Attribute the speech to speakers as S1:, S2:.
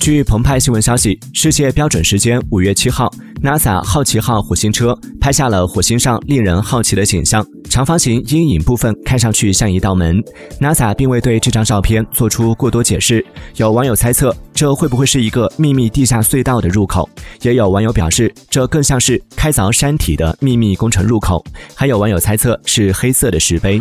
S1: 据澎湃新闻消息世界标准时间五月七号 nasa 好奇号火星车拍下了火星上令人好奇的景象。长方形阴影部分看上去像一道门。Nasa 并未对这张照片做出过多解释。有网友猜测这会不会是一个秘密地下隧道的入口。也有网友表示这更像是开凿山体的秘密工程入口。还有网友猜测是黑色的石碑。